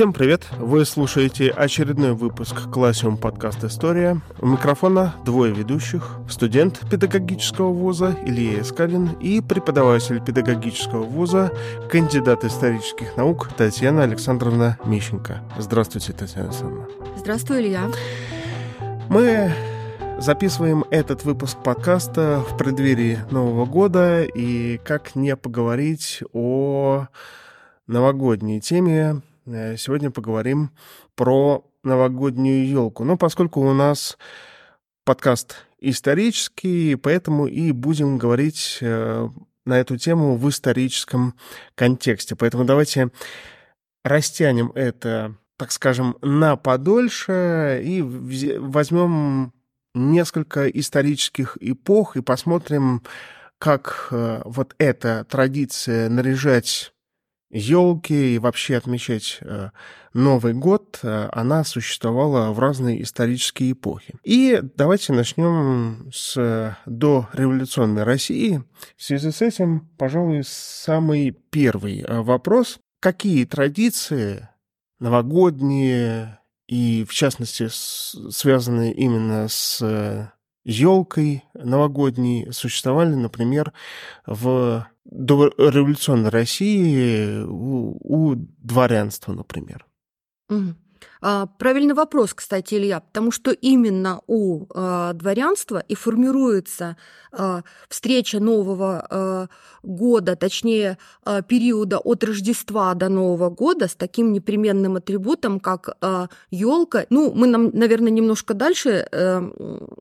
Всем привет! Вы слушаете очередной выпуск Классиум подкаст «История». У микрофона двое ведущих. Студент педагогического вуза Илья Искалин и преподаватель педагогического вуза, кандидат исторических наук Татьяна Александровна Мищенко. Здравствуйте, Татьяна Александровна. Здравствуй, Илья. Мы записываем этот выпуск подкаста в преддверии Нового года, и как не поговорить о новогодней теме, сегодня поговорим про новогоднюю елку. Но поскольку у нас подкаст исторический, поэтому и будем говорить э, на эту тему в историческом контексте. Поэтому давайте растянем это, так скажем, на подольше и возьмем несколько исторических эпох и посмотрим, как э, вот эта традиция наряжать елки и вообще отмечать э, Новый год, э, она существовала в разные исторические эпохи. И давайте начнем с дореволюционной России. В связи с этим, пожалуй, самый первый э, вопрос. Какие традиции новогодние и, в частности, связанные именно с елкой новогодней, существовали, например, в до революционной России у, у дворянства, например. Угу. А, правильный вопрос, кстати, Илья, потому что именно у а, дворянства и формируется а, встреча Нового года, точнее периода от Рождества до Нового года с таким непременным атрибутом, как елка. Ну, мы, нам, наверное, немножко дальше а,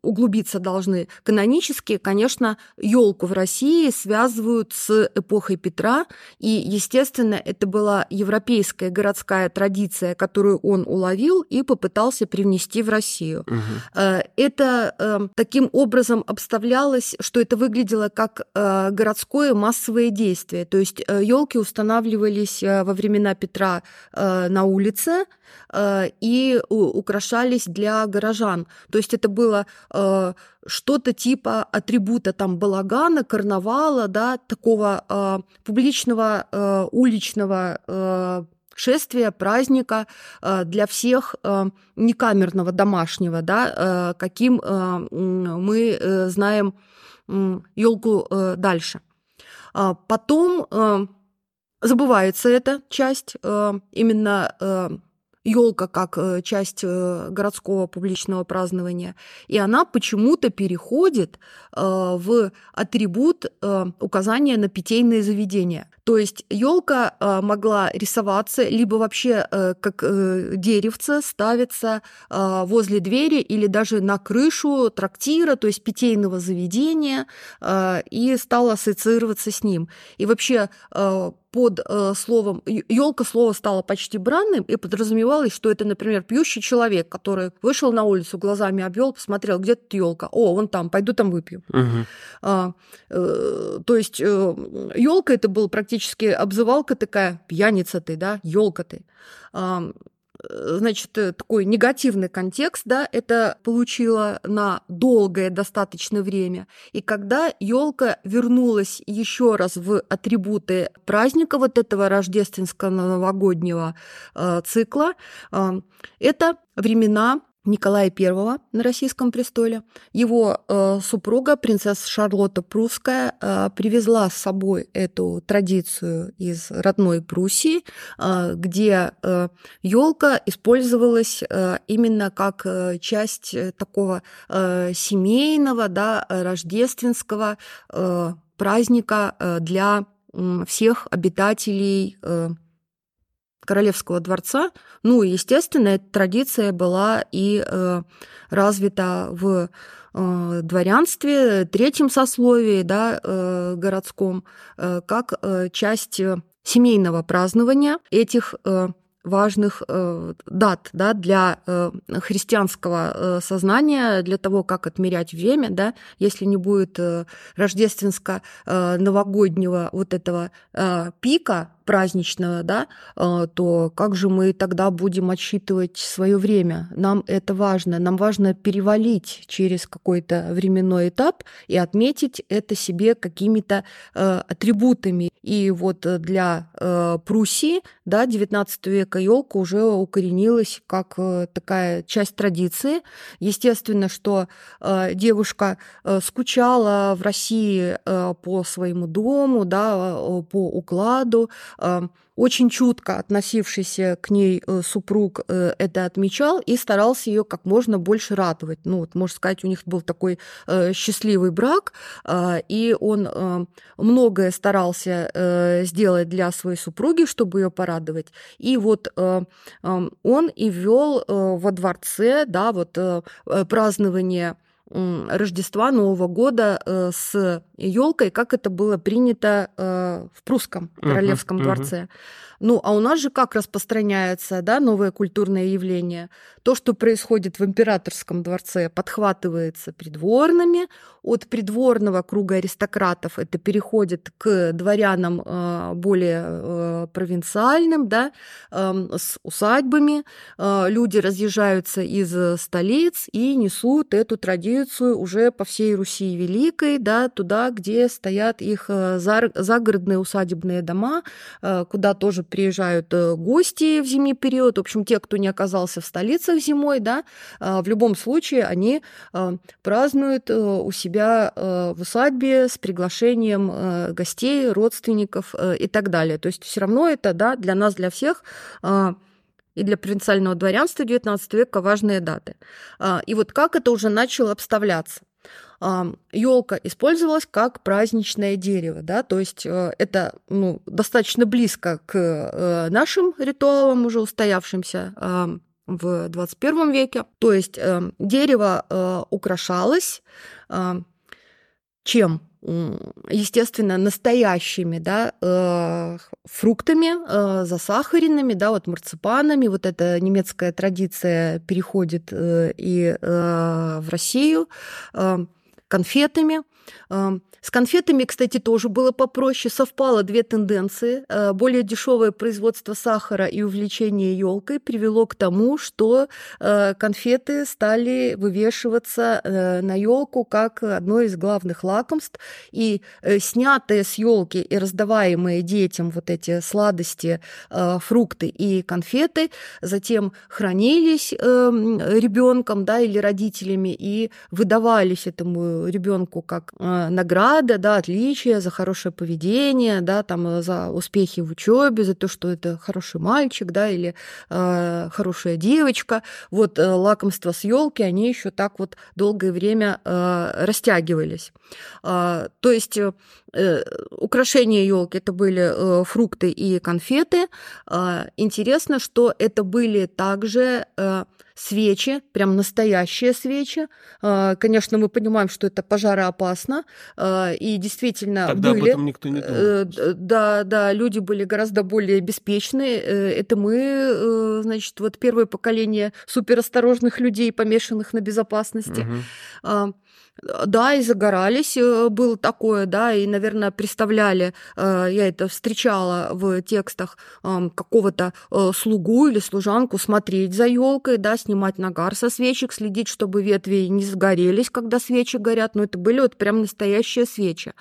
углубиться должны. Канонически, конечно, елку в России связывают с эпохой Петра, и, естественно, это была европейская городская традиция, которую он уловил и попытался привнести в Россию. Угу. Это эм, таким образом обставлялось, что это выглядело как э, городское массовое действие. То есть елки э, устанавливались во времена Петра на улице и украшались для горожан. То есть это было что-то типа атрибута там балагана, карнавала, да, такого публичного уличного шествия, праздника э, для всех э, некамерного домашнего, да, э, каким мы знаем елку дальше. А потом забывается эта часть именно елка как часть городского публичного празднования, и она почему-то переходит в атрибут указания на питейные заведения. То есть елка э, могла рисоваться либо вообще э, как э, деревце ставиться возле двери или даже на крышу трактира, то есть питейного заведения, и стала ассоциироваться с ним. И вообще под э, словом елка слово стало почти бранным, и подразумевалось, что это, например, пьющий человек, который вышел на улицу, глазами обвел, посмотрел, где тут елка. О, вон там, пойду там выпью. Угу. А, э, то есть э, елка это был практически обзывалка такая, пьяница ты, да, елка ты. А, значит, э, такой негативный контекст, да, это получило на долгое достаточно время. И когда елка вернулась еще раз в атрибуты праздника вот этого рождественского новогоднего э, цикла, э, это времена Николая I на российском престоле. Его э, супруга, принцесса Шарлотта Прусская, э, привезла с собой эту традицию из родной Пруссии, э, где э, елка использовалась э, именно как э, часть такого э, семейного, да, рождественского э, праздника э, для всех обитателей э, королевского дворца. Ну, естественно, эта традиция была и э, развита в э, дворянстве, третьем сословии, да, э, городском, э, как э, часть семейного празднования этих э, важных э, дат да, для э, христианского э, сознания, для того, как отмерять время, да, если не будет э, рождественско-новогоднего э, вот этого э, пика, праздничного, да, то как же мы тогда будем отсчитывать свое время? Нам это важно. Нам важно перевалить через какой-то временной этап и отметить это себе какими-то атрибутами. И вот для Пруссии, да, 19 века елка уже укоренилась как такая часть традиции. Естественно, что девушка скучала в России по своему дому, да, по укладу. Очень чутко относившийся к ней э, супруг э, это отмечал и старался ее как можно больше радовать. Ну, вот, можно сказать, у них был такой э, счастливый брак, и он многое старался сделать для своей супруги, чтобы ее порадовать. И вот он и ввел во дворце, да, вот празднование Рождества, Нового года э, с елкой, как это было принято э, в прусском королевском uh-huh, дворце. Uh-huh. Ну, а у нас же как распространяется, да, новое культурное явление? То, что происходит в императорском дворце, подхватывается придворными, от придворного круга аристократов это переходит к дворянам э, более провинциальным, да, эм, с усадьбами. Люди разъезжаются из столиц и несут эту традицию уже по всей Руси Великой, да, туда, где стоят их загородные усадебные дома, куда тоже приезжают э, гости в зимний период, в общем, те, кто не оказался в столицах зимой, да, в любом случае они празднуют э, у себя э, в усадьбе с приглашением гостей, родственников и так далее. То есть все равно это, да, для нас, для всех и для провинциального дворянства XIX века важные даты. И вот как это уже начало обставляться? елка использовалась как праздничное дерево, да, то есть э, это ну, достаточно близко к э, нашим ритуалам, уже устоявшимся в 21 веке. То есть э, дерево украшалось чем? Естественно, настоящими да, фруктами, засахаренными, да, вот марципанами. Вот эта немецкая традиция переходит и в Россию конфетами. С конфетами, кстати, тоже было попроще. Совпало две тенденции. Э, более дешевое производство сахара и увлечение елкой привело к тому, что э, конфеты стали вывешиваться э, на елку как одно из главных лакомств. И снятые с елки и раздаваемые детям вот эти сладости, фрукты и конфеты затем хранились ребенком да, или родителями и выдавались этому ребенку как награда награда, да, отличие за хорошее поведение, да, там, э, за успехи в учебе, за то, что это хороший мальчик, да, или э, хорошая девочка. Вот э, лакомства с елки, они еще так вот долгое время э, растягивались. Э, то есть э, э украшения елки это были э, фрукты и конфеты. Э, интересно, что это были также свечи, прям настоящие свечи. А, конечно, мы понимаем, что это пожароопасно, а, и действительно Тогда были... об этом никто не думал. Да, да, люди были гораздо более беспечны. Это мы, значит, вот первое поколение суперосторожных людей, помешанных на безопасности. Угу. Да, и загорались, э, было такое, да, и, наверное, представляли, э, я это встречала в текстах какого-то э, слугу или служанку смотреть за елкой, да, снимать нагар со свечек, следить, чтобы ветви не сгорелись, когда свечи горят, но это были вот прям настоящие свечи.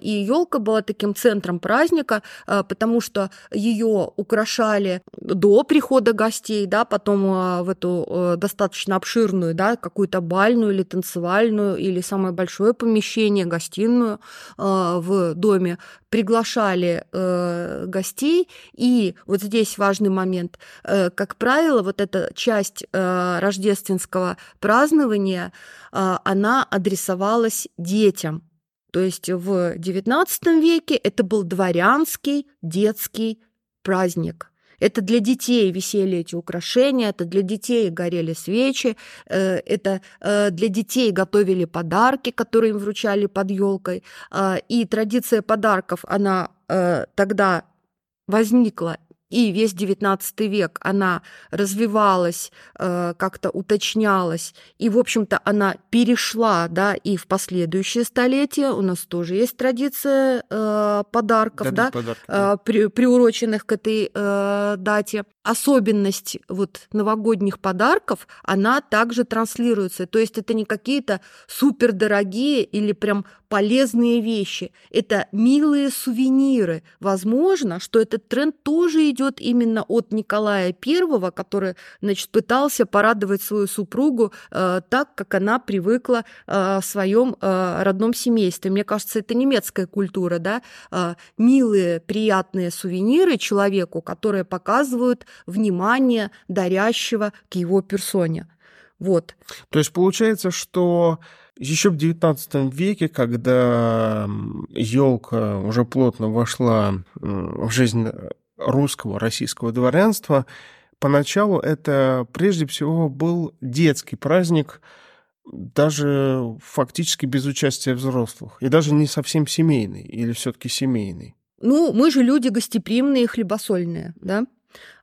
И елка была таким центром праздника, потому что ее украшали до прихода гостей, да, потом в эту достаточно обширную, да, какую-то бальную или танцевальную или самое большое помещение, гостиную э, в доме, приглашали э, гостей. И вот здесь важный момент. Э, как правило, вот эта часть рождественского празднования, она адресовалась детям. То есть в XIX веке это был дворянский детский праздник. Это для детей висели эти украшения, это для детей горели свечи, э, это э, для детей готовили подарки, которые им вручали под елкой. А, и традиция подарков, она э, тогда возникла и весь XIX век она развивалась, э, как-то уточнялась, и, в общем-то, она перешла, да, и в последующие столетия. У нас тоже есть традиция э, подарков, да, подарки, да. При, приуроченных к этой дате особенность вот новогодних подарков, она также транслируется. То есть это не какие-то супердорогие или прям полезные вещи. Это милые сувениры. Возможно, что этот тренд тоже идет именно от Николая I, который значит, пытался порадовать свою супругу э, так, как она привыкла э, в своем э, родном семействе. Мне кажется, это немецкая культура, да? Э, милые, приятные сувениры человеку, которые показывают внимание дарящего к его персоне. Вот. То есть получается, что еще в XIX веке, когда елка уже плотно вошла в жизнь русского, российского дворянства, поначалу это прежде всего был детский праздник, даже фактически без участия взрослых, и даже не совсем семейный, или все-таки семейный. Ну, мы же люди гостеприимные и хлебосольные, да?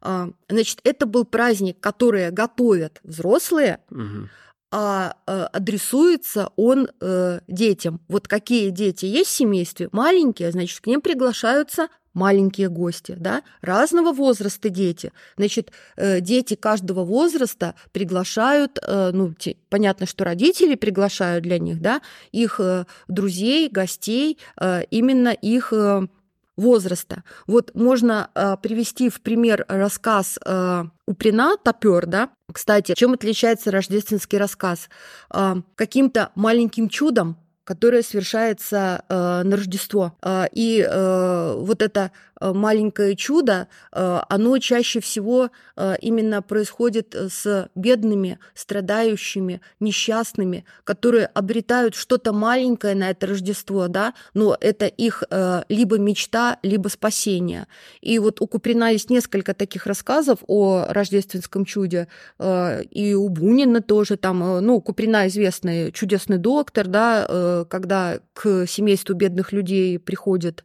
А, значит, это был праздник, который готовят взрослые, угу. а адресуется он э, детям. Вот какие дети есть в семействе? Маленькие, значит, к ним приглашаются маленькие гости, да, разного возраста дети. Значит, э, дети каждого возраста приглашают, э, ну, понятно, что родители приглашают для них, да, их друзей, гостей, именно их возраста. Вот можно э, привести в пример рассказ э, Уприна «Топер», да? Кстати, чем отличается рождественский рассказ? Э, каким-то маленьким чудом которое совершается э, на Рождество. Э, и э, вот это Э, маленькое чудо, э, оно чаще всего э, именно происходит с бедными, страдающими, несчастными, которые обретают что-то маленькое на это Рождество, да, но это их либо мечта, либо спасение. И вот у Куприна есть несколько таких рассказов о рождественском чуде, и у Бунина тоже там, ну, Куприна известный чудесный доктор, да, когда к семейству бедных людей приходит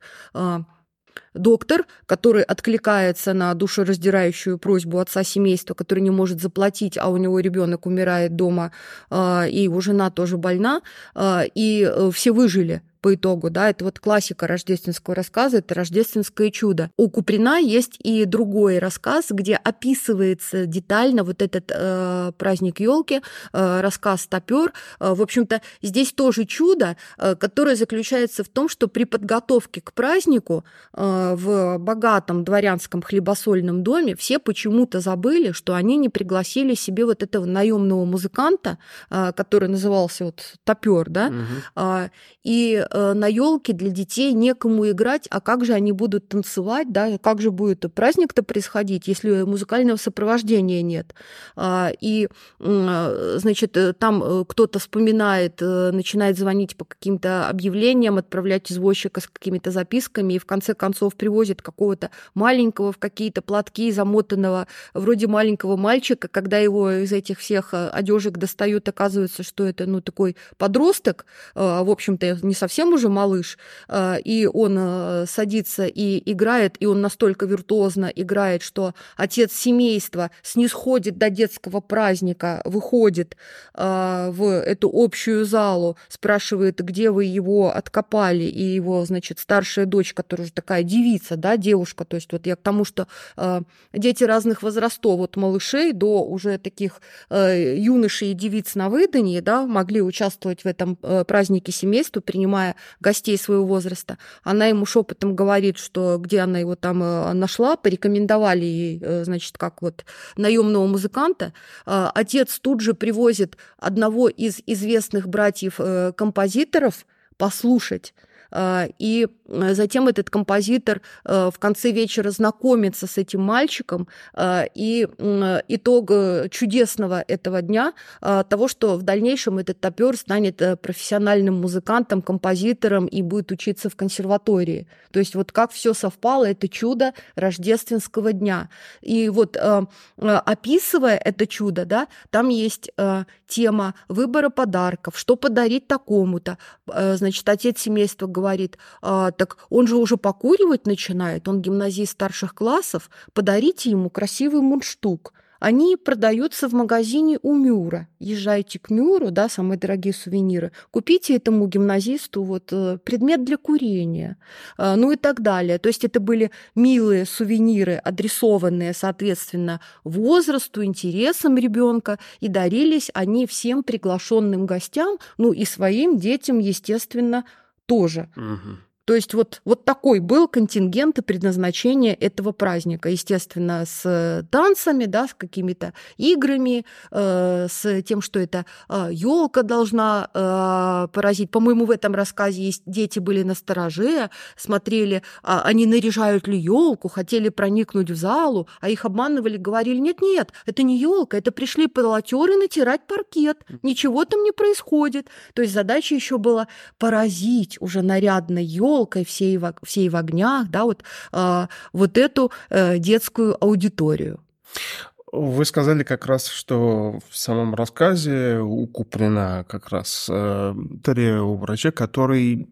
доктор, который откликается на душераздирающую просьбу отца семейства, который не может заплатить, а у него ребенок умирает дома, а, и его жена тоже больна, а, и э, все выжили по итогу, да, это вот классика рождественского рассказа, это рождественское чудо. У Куприна есть и другой рассказ, где описывается детально вот этот э, праздник елки, э, рассказ Топер. Э, в общем-то, здесь тоже чудо, э, которое заключается в том, что при подготовке к празднику э, в богатом дворянском хлебосольном доме все почему-то забыли, что они не пригласили себе вот этого наемного музыканта, э, который назывался вот Топер, да, угу. и Э, на елке для детей некому играть, а как же они будут танцевать, да, как же будет праздник-то происходить, если музыкального сопровождения нет. А, и, э, значит, э, там кто-то вспоминает, начинает звонить по каким-то объявлениям, отправлять извозчика с какими-то записками, и в конце концов привозит какого-то маленького в какие-то платки замотанного, вроде маленького мальчика, когда его из этих всех одежек достают, оказывается, что это, ну, такой подросток, в общем-то, не совсем совсем уже малыш, э, и он э, садится и играет, и он настолько виртуозно играет, что отец семейства снисходит до детского праздника, выходит э, в эту общую залу, спрашивает, где вы его откопали, и его, значит, старшая дочь, которая уже такая девица, да, девушка, то есть вот я к тому, что дети разных возрастов, от малышей до уже таких юношей и девиц на выдании, да, могли участвовать в этом празднике семейства, принимая принимая гостей своего возраста, она ему шепотом говорит, что где она его там э, нашла, порекомендовали ей, э, значит, как вот наемного музыканта. А, отец тут же привозит одного из известных братьев-композиторов э, послушать и э, затем этот композитор э, в конце вечера знакомится с этим мальчиком, а, и итог э, чудесного этого дня а, того, что в дальнейшем этот топер станет профессиональным музыкантом, композитором и будет учиться в консерватории. То есть вот как все совпало, это чудо рождественского дня. И вот описывая это чудо, да, там есть тема выбора подарков, что подарить такому-то. Э, значит, отец семейства говорит, э, так он же уже покуривать начинает, он гимназист старших классов, подарите ему красивый мундштук – они продаются в магазине у Мюра. Езжайте к Мюру, да, самые дорогие сувениры, купите этому гимназисту вот э, предмет для курения, э, ну и так далее. То есть это были милые сувениры, адресованные, соответственно, возрасту, интересам ребенка, и дарились они всем приглашенным гостям, ну и своим детям, естественно, тоже. Угу. То есть вот, вот такой был контингент и предназначение этого праздника. Естественно, с танцами, да, с какими-то играми, э, с тем, что это э, елка должна э, поразить. По-моему, в этом рассказе есть дети были на стороже, смотрели, э, они наряжают ли елку, хотели проникнуть в залу, а их обманывали, говорили, нет-нет, это не елка, это пришли полотеры натирать паркет, ничего там не происходит. То есть задача еще была поразить уже нарядной елкой елкой, всей в, всей в огнях, да, вот, а, вот эту э, детскую аудиторию. Вы сказали как раз, что в самом рассказе у Куприна как раз э, у врача, который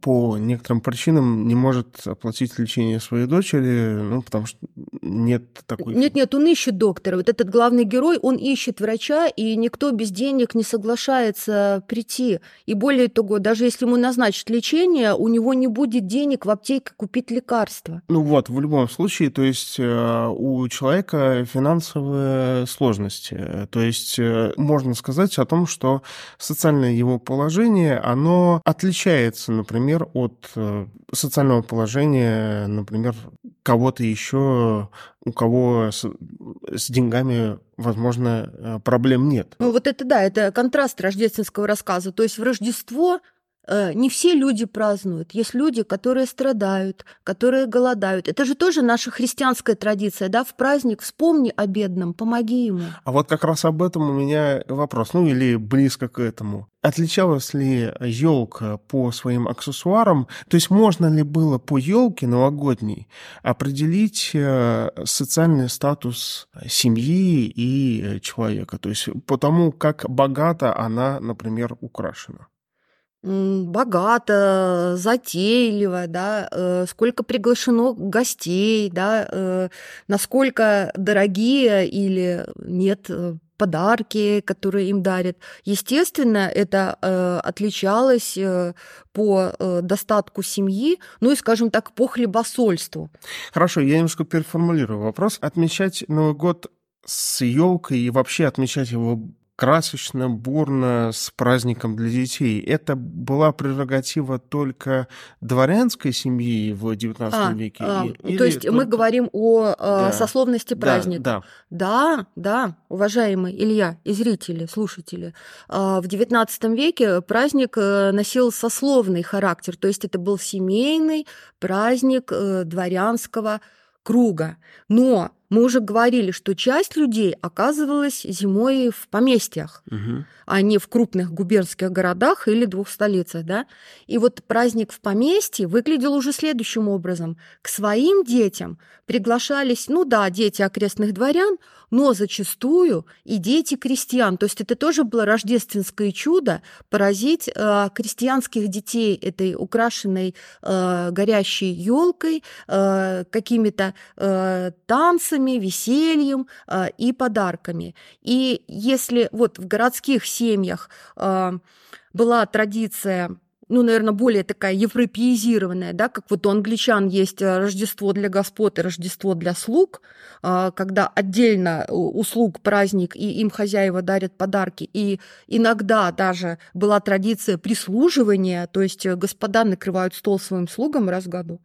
по некоторым причинам не может оплатить лечение своей дочери, ну, потому что нет такой... Нет, нет, он ищет доктора. Вот этот главный герой, он ищет врача, и никто без денег не соглашается прийти. И более того, даже если ему назначат лечение, у него не будет денег в аптеке купить лекарства. Ну вот, в любом случае, то есть э, у человека финансовые сложности. То есть э, можно сказать о том, что социальное его положение, оно отличается например, от э, социального положения, например, кого-то еще, у кого с, с деньгами, возможно, э, проблем нет. Ну вот это да, это контраст рождественского рассказа. То есть в Рождество не все люди празднуют. Есть люди, которые страдают, которые голодают. Это же тоже наша христианская традиция, да? В праздник вспомни о бедном, помоги ему. А вот как раз об этом у меня вопрос, ну или близко к этому. Отличалась ли елка по своим аксессуарам? То есть можно ли было по елке новогодней определить э, социальный статус семьи и э, человека? То есть по тому, как богато она, например, украшена? Богато, затейливо, да, э, сколько приглашено гостей, да, э, насколько дорогие или нет э, подарки, которые им дарят. Естественно, это отличалось по достатку семьи, ну и, скажем так, по хлебосольству. Хорошо, я немножко переформулирую вопрос. Отмечать Новый год с елкой и вообще отмечать его красочно, бурно, с праздником для детей. Это была прерогатива только дворянской семьи в XIX а, веке? А, или то есть только... мы говорим о да. сословности праздника? Да, да. Да, да, уважаемый Илья и зрители, слушатели. А, в XIX веке праздник э, носил сословный характер, то есть это был семейный праздник э, дворянского круга. Но мы уже говорили, что часть людей оказывалась зимой в поместьях, угу. а не в крупных губернских городах или двух столицах. Да? И вот праздник в поместье выглядел уже следующим образом. К своим детям приглашались, ну да, дети окрестных дворян, но зачастую и дети крестьян. То есть это тоже было рождественское чудо поразить э, крестьянских детей этой украшенной э, горящей елкой, э, какими-то э, танцами, весельем э, и подарками. И если вот в городских семьях э, была традиция ну, наверное, более такая европеизированная, да, как вот у англичан есть э, Рождество для господ и Рождество для слуг, а, когда отдельно у слуг праздник, и им хозяева дарят подарки, и иногда даже была традиция прислуживания, то есть э, господа накрывают стол своим слугам раз в году,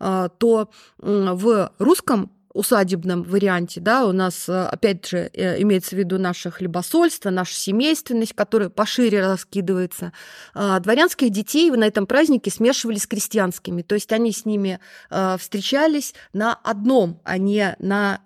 а, то в русском усадебном варианте, да, у нас, э, опять же, э, имеется в виду наше хлебосольство, наша семейственность, которая пошире раскидывается. А, дворянских детей на этом празднике смешивали с крестьянскими, то есть они с ними э, встречались на одном, а не на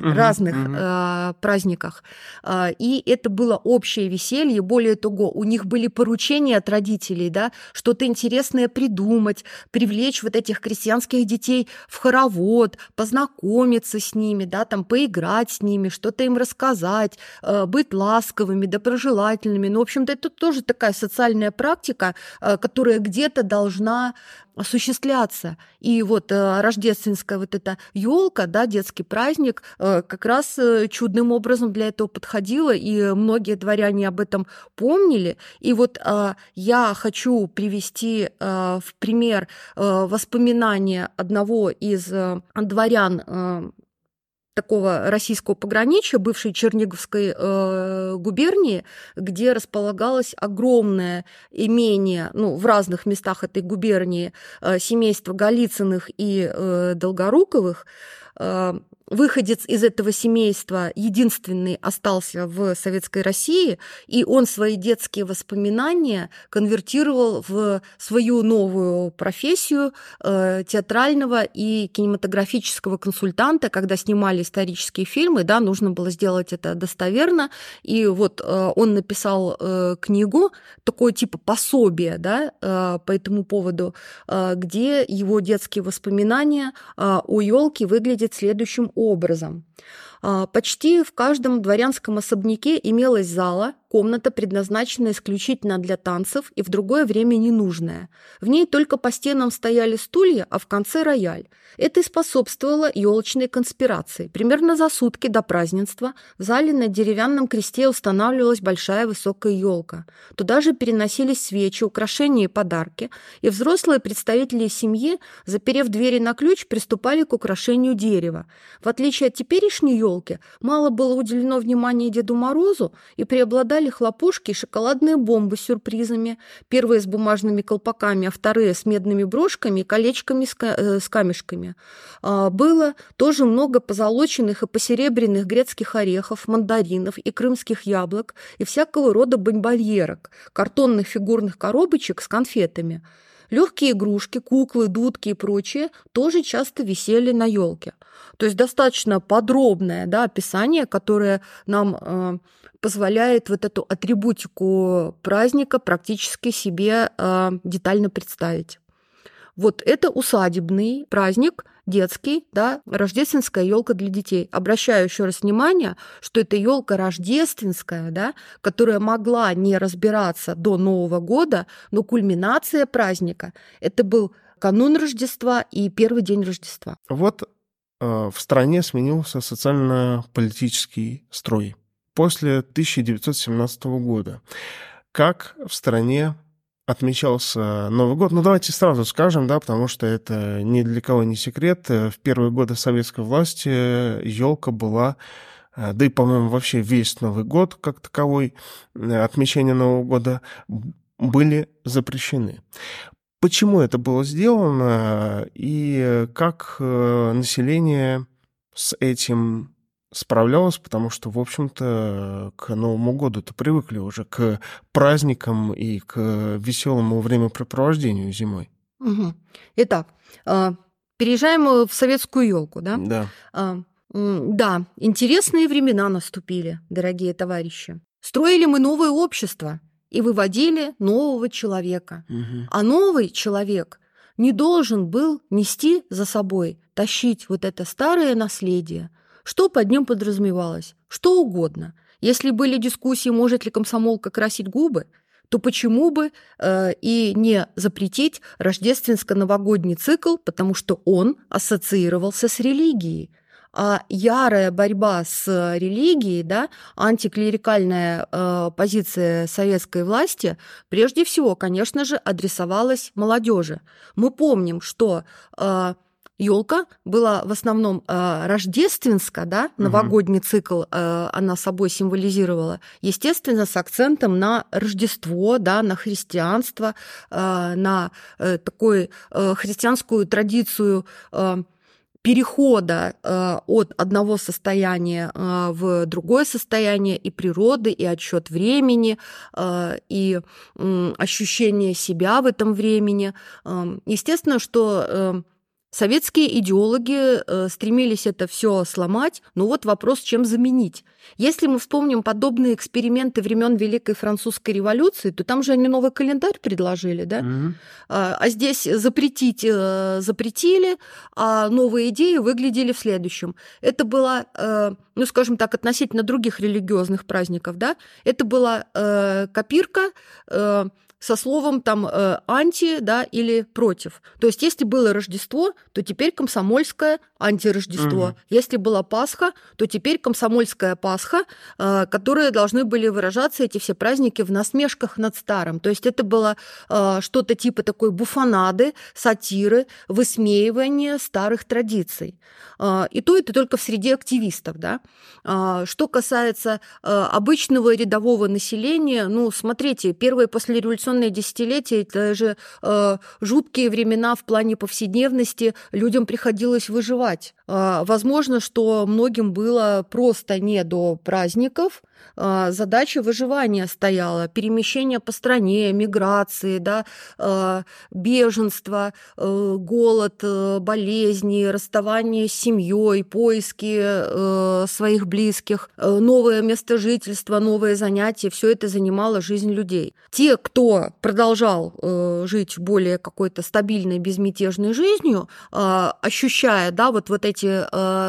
угу, разных угу. праздниках. А, и это было общее веселье, более того, у них были поручения от родителей, да, что-то интересное придумать, привлечь вот этих крестьянских детей в хоровод, познакомить познакомиться с ними, да, там поиграть с ними, что-то им рассказать, э, быть ласковыми, доброжелательными. Ну, в общем-то, это тоже такая социальная практика, э, которая где-то должна осуществляться. И вот э, рождественская вот эта елка, да, детский праздник, как раз чудным образом для этого подходила, и многие дворяне об этом помнили. И вот я хочу привести в пример воспоминания одного из дворян такого российского пограничья, бывшей Черниговской э, губернии, где располагалось огромное имение, ну, в разных местах этой губернии, э, семейства Голицыных и э, Долгоруковых, э, выходец из этого семейства единственный остался в Советской России, и он свои детские воспоминания конвертировал в свою новую профессию э, театрального и кинематографического консультанта, когда снимали исторические фильмы, да, нужно было сделать это достоверно, и вот э, он написал э, книгу, такое типа пособие, да, э, по этому поводу, э, где его детские воспоминания э, о елке выглядят следующим образом. А, почти в каждом дворянском особняке имелась зала, комната, предназначенная исключительно для танцев и в другое время ненужная. В ней только по стенам стояли стулья, а в конце рояль. Это и способствовало елочной конспирации. Примерно за сутки до празднества в зале на деревянном кресте устанавливалась большая высокая елка. Туда же переносились свечи, украшения и подарки, и взрослые представители семьи, заперев двери на ключ, приступали к украшению дерева. В отличие от теперешней елки, мало было уделено внимания Деду Морозу и преобладали летали хлопушки и шоколадные бомбы с сюрпризами. Первые с бумажными колпаками, а вторые с медными брошками и колечками с, э, камешками. А, было тоже много позолоченных и посеребряных грецких орехов, мандаринов и крымских яблок и всякого рода бомбольерок, картонных фигурных коробочек с конфетами. Легкие игрушки, куклы, дудки и прочее тоже часто висели на елке. То есть достаточно подробное да, описание, которое нам э, позволяет вот эту атрибутику праздника практически себе э, детально представить. Вот это усадебный праздник, детский, да, рождественская елка для детей. Обращаю еще раз внимание, что это елка рождественская, да, которая могла не разбираться до Нового года, но кульминация праздника – это был канун Рождества и первый день Рождества. Вот в стране сменился социально-политический строй после 1917 года. Как в стране отмечался Новый год. Ну, давайте сразу скажем, да, потому что это ни для кого не секрет. В первые годы советской власти елка была э, да и, по-моему, вообще весь Новый год как таковой, э, отмечение Нового года были запрещены. Почему это было сделано и как э, население с этим справлялась, потому что, в общем-то, к Новому году-то привыкли уже к праздникам и к веселому времяпрепровождению зимой. Угу. Итак, а, переезжаем в советскую елку, да? Да. Да, интересные времена наступили, дорогие товарищи. Строили мы новое общество и выводили нового человека. Угу. А новый человек не должен был нести за собой, тащить вот это старое наследие – что под ним подразумевалось? Что угодно. Если были дискуссии, может ли комсомолка красить губы, то почему бы э, и не запретить рождественско-новогодний цикл, потому что он ассоциировался с религией. А ярая борьба с религией, да, антиклерикальная э, позиция советской власти, прежде всего, конечно же, адресовалась молодежи. Мы помним, что э, елка была в основном э, рождественская, да, новогодний угу. цикл э, она собой символизировала, естественно, с акцентом на Рождество, да, на христианство, э, на э, такую э, христианскую традицию э, перехода э, от одного состояния э, в другое состояние и природы, и отсчет времени, э, и э, ощущение себя в этом времени. Э, естественно, что э, Советские идеологи э, стремились это все сломать, но вот вопрос, чем заменить. Если мы вспомним подобные эксперименты времен Великой Французской революции, то там же они новый календарь предложили, да? Mm-hmm. А, а здесь запретить э, запретили, а новые идеи выглядели в следующем. Это было, э, ну, скажем так, относительно других религиозных праздников, да? Это была э, копирка э, со словом там э, анти, да, или против. То есть, если было Рождество, то теперь комсомольское антирождество. Угу. Если была Пасха, то теперь комсомольская Пасха, э, которые должны были выражаться эти все праздники в насмешках над старым. То есть, это было э, что-то типа такой буфонады, сатиры, высмеивания старых традиций. И то это только в среде активистов, да. Что касается обычного рядового населения, ну, смотрите, первые послереволюционные революционные десятилетия, это же э, жуткие времена в плане повседневности, людям приходилось выживать. Э, возможно, что многим было просто не до праздников, задача выживания стояла, перемещение по стране, миграции, да, э, беженство, э, голод, э, болезни, расставание с семьей, поиски э, своих близких, новое место жительства, новые занятия, все это занимало жизнь людей. Те, кто продолжал жить более какой-то стабильной, безмятежной жизнью, ощущая, да, вот, вот эти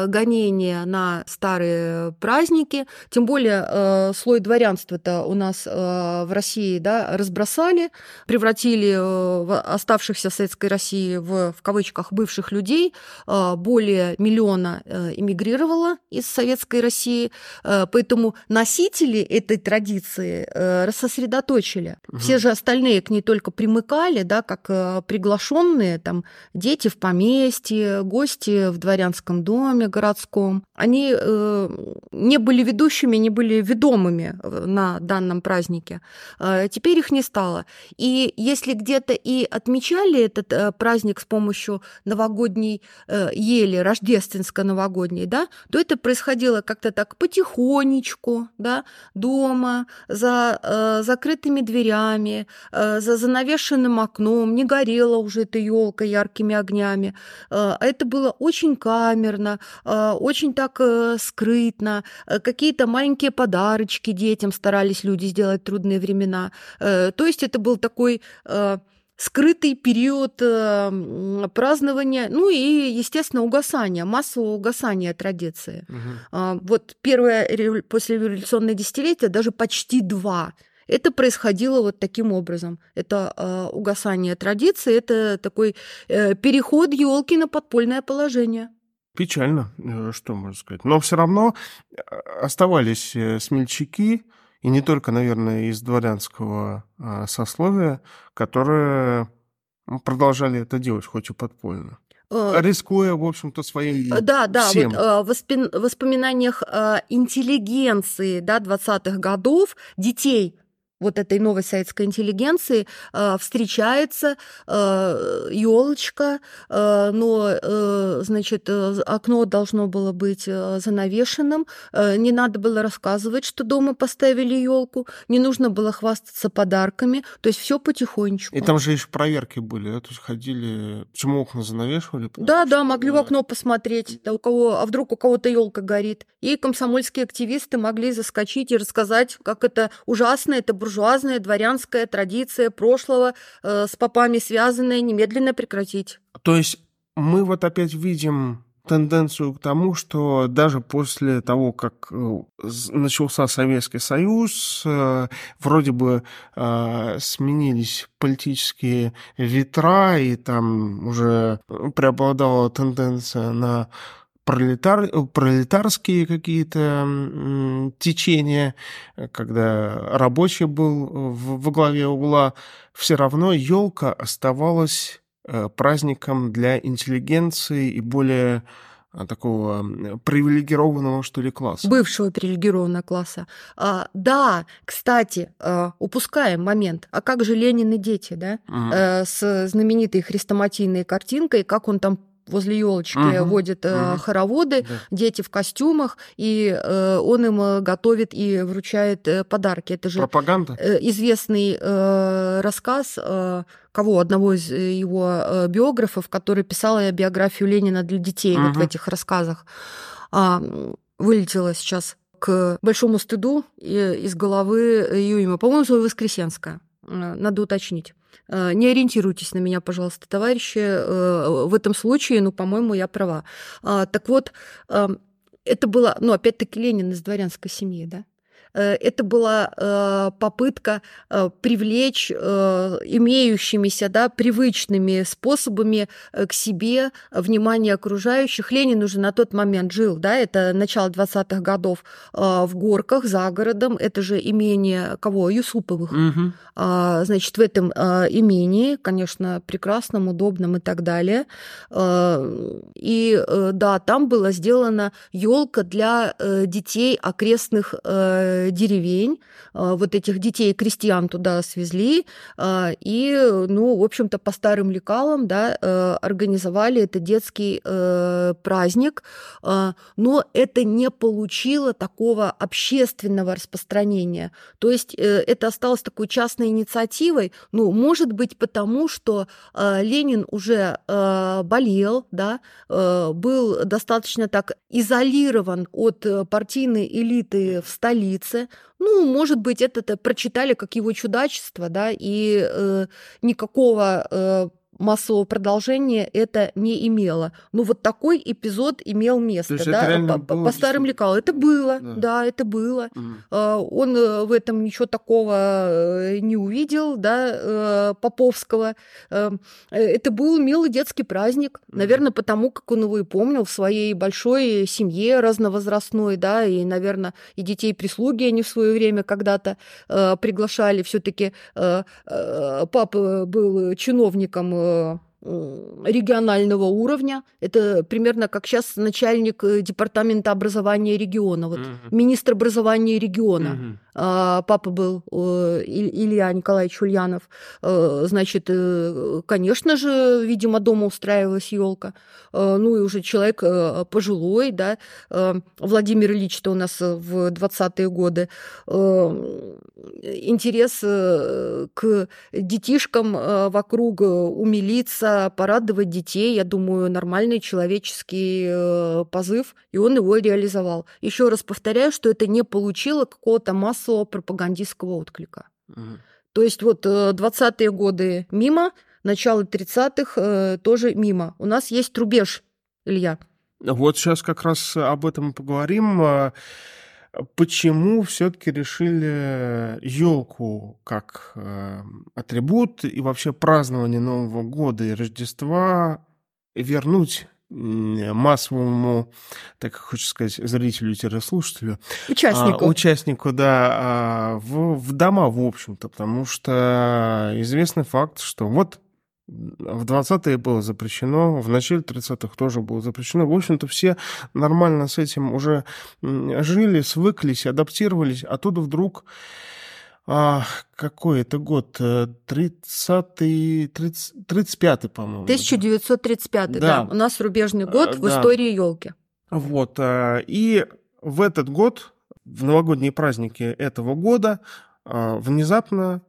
гонения на старые праздники, тем более э, слой дворянства-то у нас э, в России, да, разбросали, превратили э, оставшихся в Советской России в, в кавычках бывших людей, э, более миллиона э, эмигрировало из Советской России, э, поэтому носители этой традиции э, рассосредоточили. Угу. Все же остальные к ней только примыкали, да, как э, приглашенные, там, дети в поместье, гости в дворянском доме городском. Они э, не были ведущими, не были ведомыми э, на данном празднике. Э, теперь их не стало. И если где-то и отмечали этот э, праздник с помощью новогодней ели, рождественско-новогодней, да, то это происходило как-то так потихонечку, да, дома, за закрытыми дверями, за занавешенным окном, не горела уже эта елка яркими огнями. Э, это было очень камерно, очень так скрытно. Какие-то маленькие подарочки детям старались люди сделать трудные времена. То есть это был такой скрытый период празднования, ну и, естественно, угасания, массового угасания традиции. Угу. Вот первое послереволюционное десятилетие, даже почти два – это происходило вот таким образом. Это э, угасание традиции, это такой э, переход елки на подпольное положение. Печально, э, что можно сказать. Но все равно э, оставались э, смельчаки, и не только, наверное, из дворянского сословия, которые продолжали это делать, хоть и подпольно. Рискуя, в общем-то, своим Да, да, всем. вот в воспи- воспоминаниях интеллигенции да, 20-х годов детей вот этой новой советской интеллигенции э, встречается э, елочка, э, но, э, значит, э, окно должно было быть э, занавешенным, не надо было рассказывать, что дома поставили елку, не нужно было хвастаться подарками, то есть все потихонечку. И там же еще проверки были, да? то есть ходили, почему окна занавешивали? Да, да, могли в окно посмотреть, да, у кого, а вдруг у кого-то елка горит. И комсомольские активисты могли заскочить и рассказать, как это ужасно, это буржуазная дворянская традиция прошлого э, с попами связанная, немедленно прекратить. То есть мы вот опять видим тенденцию к тому, что даже после того, как э, начался Советский Союз, э, вроде бы э, сменились политические ветра, и там уже преобладала тенденция на пролетар, пролетарские какие-то течения, когда рабочий был во главе угла, все равно елка оставалась э, праздником для интеллигенции и более а, такого привилегированного, что ли, класса. Бывшего привилегированного класса. А, да, кстати, упускаем момент. А как же Ленин и дети, да? Угу. А, с знаменитой хрестоматийной картинкой, как он там возле елочки Мгм. водит э, Мгм. хороводы, Да. дети в костюмах, и э, он им э, готовит и вручает подарки. Это же Пропаганда? известный рассказ кого одного из его биографов, который писал биографию Ленина для детей вот в этих рассказах. А, м, вылетело сейчас к большому стыду из головы имя. По-моему, Зоя Воскресенская. Надо уточнить. Э, Не ориентируйтесь на меня, пожалуйста, товарищи. Э, В этом случае, ну, по-моему, я права. А, Так вот, э, это было, ну, опять-таки, Ленин из дворянской семьи, да? Э, Это была э, попытка э, привлечь имеющимися, да, привычными способами к себе внимание окружающих. Ленин уже на тот момент жил, да, это начало 20-х годов в Горках, за городом. Это же имение кого? Юсуповых. А, Значит, в этом имении, конечно, прекрасном, удобном и так далее. И да, там была сделана елка для детей окрестных деревень. А, Вот этих детей крестьян туда свезли. а, И, ну, в общем-то, по старым лекалам, да, э, организовали это детский э, праздник. Но это не получило такого общественного распространения. То есть э, это осталось такой частной инициативой, ну, может быть, потому что э, Ленин уже э, болел, да, э, был достаточно так изолирован от э, партийной элиты в столице. Ну, может быть, это прочитали как его чудачество, да, и э, никакого э, массового продолжения это не имело. Но вот такой эпизод имел место, да, по, было по старым лекалам. Это было, Да. да, это было. А, Он э, в этом ничего такого э, не увидел, да, э, Поповского. Это был милый детский праздник, Мгм. наверное, потому как он его и помнил в своей большой семье разновозрастной, да, и, наверное, и детей прислуги они в свое время когда-то приглашали. Все-таки папа был чиновником регионального уровня. Это примерно как сейчас начальник э, департамента образования региона. Вот Мгм. министр образования региона. Мгм. А, Папа был э, Илья Николаевич Ульянов. Э, Значит, э, конечно же, видимо, дома устраивалась елка. Ну и уже человек пожилой, да. Владимир Ильич-то у нас в 20-е годы. Интерес к детишкам вокруг умилиться, порадовать детей, я думаю, нормальный человеческий позыв, и он его реализовал. Еще раз повторяю, что это не получило какого-то массового пропагандистского отклика. Мгм. То есть вот э, 20-е годы мимо, начало 30-х э, тоже мимо. У нас есть рубеж, Илья. Вот сейчас как раз об этом поговорим. А, Почему все-таки решили елку как э, атрибут и вообще празднование Нового года и Рождества вернуть массовому, так хочется сказать, зрителю-слушателю, Участнику. а, участнику, да, а, в, в дома, в общем-то, потому что известный факт, что вот в 20-е было запрещено, в начале 30-х тоже было запрещено. В общем-то, все нормально с этим уже жили, свыклись, адаптировались, а тут вдруг а, какой это год? Э, 30-й, 30, 35-й, по-моему. 1935, да. Да. У нас рубежный год А, в да. истории елки. Вот. а, И в этот год, в новогодние праздники этого года, а, внезапно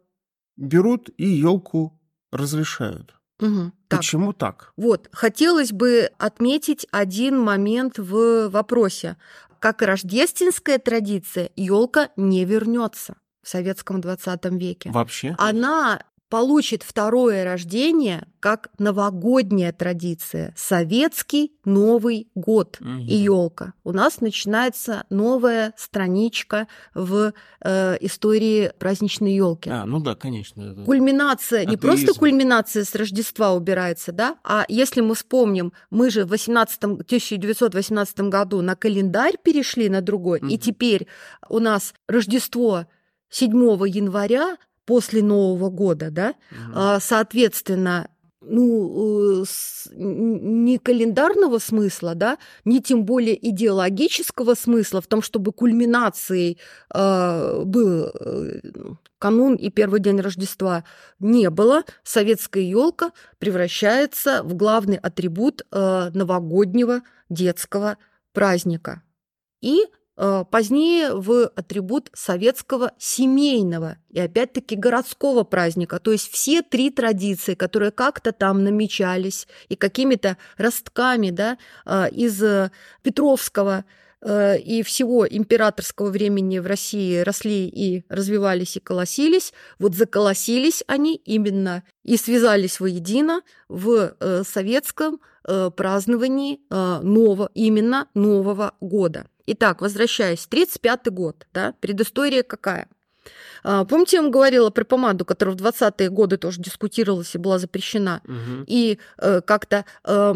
берут и елку разрешают. Мгм. Так, Почему так? вот, хотелось бы отметить один момент в вопросе. Как и рождественская традиция, елка не вернется в советском 20 веке. Вообще? Она получит второе рождение как новогодняя традиция. Советский Новый год Мгм. и елка. У нас начинается новая страничка в э, истории праздничной елки. А, ну да, конечно. это- Кульминация, не просто Атеизм. кульминация с Рождества убирается, да, а если мы вспомним, мы же в 18, 1918 году на календарь перешли на другой, и Мгм. теперь у нас Рождество 7 января после Нового года, да, а, соответственно, ну, не календарного смысла, да, не тем более идеологического смысла в том, чтобы кульминацией э, был э, канун и первый день Рождества не было, советская елка превращается в главный атрибут э, новогоднего детского праздника. И Э, позднее в атрибут советского семейного и опять-таки городского праздника. То есть все три традиции, которые как-то там намечались и какими-то ростками да, э, из Петровского э, и всего императорского времени в России росли и развивались и колосились, вот заколосились они именно и связались воедино в советском праздновании нового, именно Нового года. Итак, возвращаясь, 35 год, да, предыстория какая? А, помните, я вам говорила про помаду, которая в 20-е годы тоже дискутировалась и была запрещена? Угу. И э, как-то э,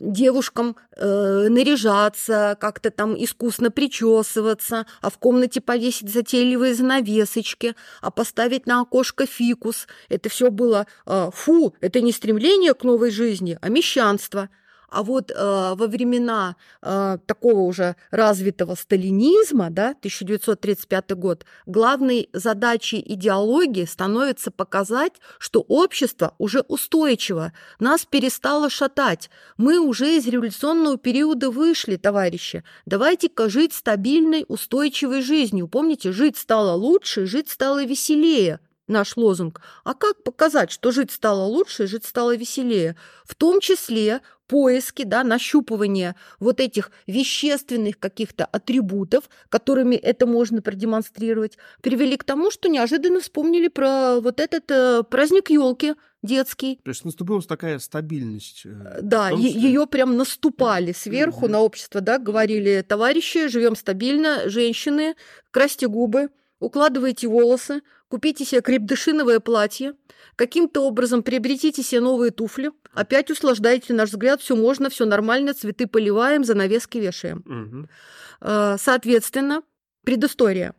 девушкам э, наряжаться, как-то там искусно причесываться, а в комнате повесить затейливые занавесочки, а поставить на окошко фикус. Это все было э, фу, это не стремление к новой жизни, а мещанство – а вот э, во времена э, такого уже развитого сталинизма, да, 1935 год, главной задачей идеологии становится показать, что общество уже устойчиво, нас перестало шатать, мы уже из революционного периода вышли, товарищи, давайте-ка жить стабильной, устойчивой жизнью. Помните, жить стало лучше, жить стало веселее, наш лозунг. А как показать, что жить стало лучше, жить стало веселее? В том числе поиски, да, нащупывание вот этих вещественных каких-то атрибутов, которыми это можно продемонстрировать, привели к тому, что неожиданно вспомнили про вот этот э, праздник елки детский. То есть наступила такая стабильность. Э, да, ее прям наступали сверху mm-hmm. на общество, да, говорили, товарищи, живем стабильно, женщины, красьте губы, укладывайте волосы, купите себе крепдышиновое платье, каким-то образом приобретите себе новые туфли, опять услаждайте наш взгляд, все можно, все нормально, цветы поливаем, занавески вешаем. Угу. Соответственно, предыстория.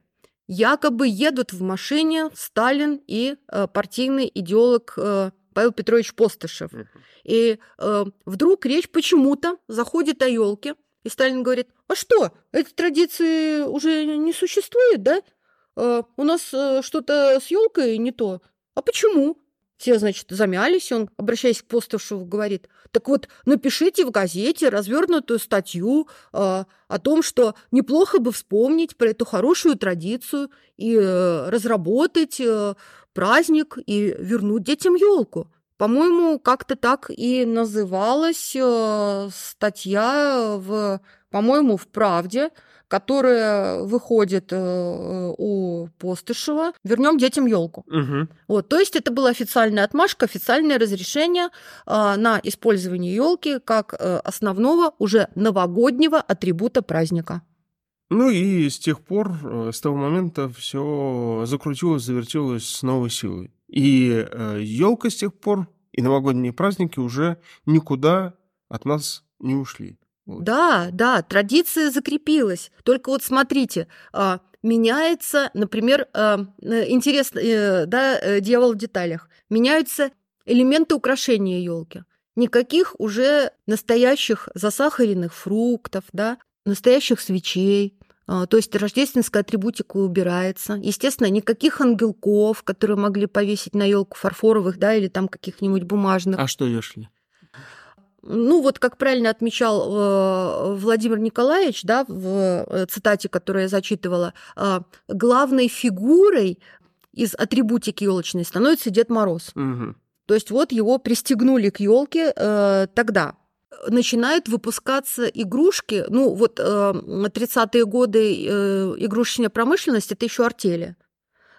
Якобы едут в машине Сталин и э, партийный идеолог э, Павел Петрович Постышев. Угу. И э, вдруг речь почему-то заходит о елке, и Сталин говорит, а что, этой традиции уже не существует, да? Э, у нас э, что-то с елкой не то. А почему? Все, значит, замялись, он, обращаясь к Постышеву, говорит, так вот, напишите в газете развернутую статью э, о том, что неплохо бы вспомнить про эту хорошую традицию и э, разработать э, праздник и вернуть детям елку. По-моему, как-то так и называлась э, статья в, по-моему, в «Правде», которая выходит э, у Постышева. Вернем детям елку. Угу. Вот, то есть это была официальная отмашка, официальное разрешение э, на использование елки как э, основного уже новогоднего атрибута праздника. Ну и с тех пор, с того момента все закрутилось, завертелось с новой силой. И елка с тех пор, и новогодние праздники уже никуда от нас не ушли. Да, да, традиция закрепилась. Только вот смотрите, а, меняется, например, а, э, интересно, э, да, э, дьявол в деталях. Меняются элементы украшения елки. Никаких уже настоящих засахаренных фруктов, да, настоящих свечей, а, то есть рождественская атрибутика убирается. Естественно, никаких ангелков, которые могли повесить на елку фарфоровых, да, или там каких-нибудь бумажных. А что если? Ну, вот как правильно отмечал э, Владимир Николаевич, да, в э, цитате, которую я зачитывала, э, главной фигурой из атрибутики елочной становится Дед Мороз. Угу. То есть вот его пристегнули к елке э, тогда. Начинают выпускаться игрушки, ну вот э, 30-е годы э, игрушечная промышленность это еще артели.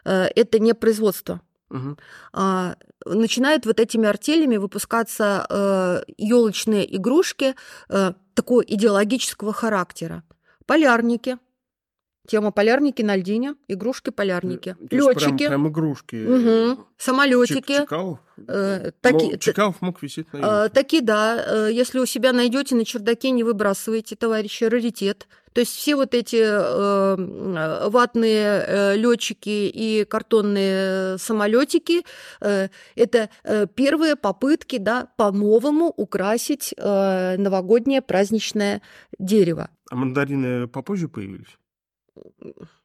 Э, это не производство. Угу. А, начинают вот этими артелями выпускаться э, елочные игрушки э, такого идеологического характера. Полярники. Тема полярники на льдине, игрушки полярники. Э, Летчики. Прям, прям игрушки. Угу. Самолетики. Чекалов? Э, таки, Чекалов мог висеть на елке. Э, таки, да. Э, если у себя найдете на чердаке, не выбрасывайте, товарищи, раритет. То есть все вот эти э, ватные э, летчики и картонные самолетики э, это э, первые попытки да, по-новому украсить э, новогоднее праздничное дерево. А мандарины попозже появились?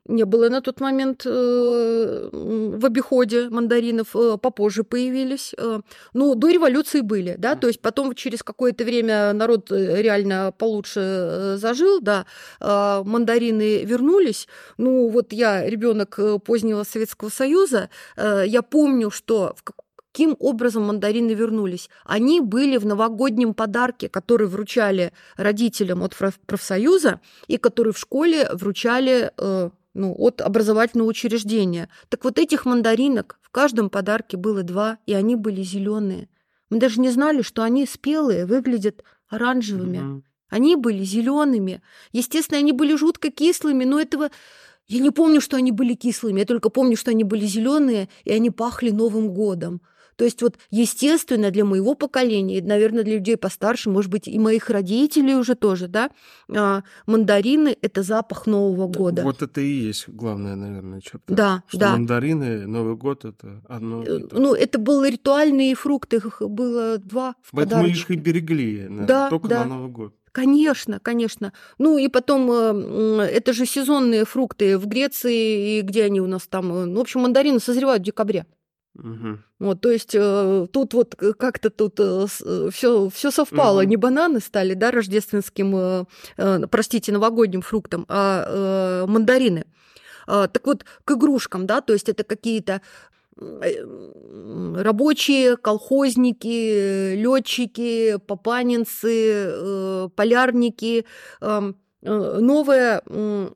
Не было на тот момент э, в обиходе мандаринов, э, попозже появились. Э, ну, до революции были, да, то есть потом через какое-то время народ реально получше зажил, да, мандарины вернулись. Ну, вот я ребенок позднего Советского Союза, я помню, что в каким образом мандарины вернулись. Они были в новогоднем подарке, который вручали родителям от профсоюза и который в школе вручали ну, от образовательного учреждения. Так вот этих мандаринок в каждом подарке было два, и они были зеленые. Мы даже не знали, что они спелые, выглядят оранжевыми. Mm-hmm. Они были зелеными. Естественно, они были жутко кислыми, но этого я не помню, что они были кислыми. Я только помню, что они были зеленые, и они пахли Новым годом. То есть вот естественно для моего поколения, и, наверное, для людей постарше, может быть, и моих родителей уже тоже, да, а, мандарины – это запах Нового года. Вот это и есть главная, наверное, черта. Да, что да. мандарины, Новый год – это одно. Э, ну, это были ритуальные фрукты, их было два в Поэтому их и берегли, наверное, да, только да. на Новый год. Конечно, конечно. Ну и потом, э, это же сезонные фрукты в Греции, и где они у нас там? Э, ну, в общем, мандарины созревают в декабре. Угу. Вот, то есть э, тут вот как-то тут все, э, все совпало. Угу. Не бананы стали, да, рождественским, э, простите, новогодним фруктом, а мандарины. А, так вот, к игрушкам, да, то есть это какие-то рабочие, колхозники, летчики, папанинцы, полярники, эм, Э, новая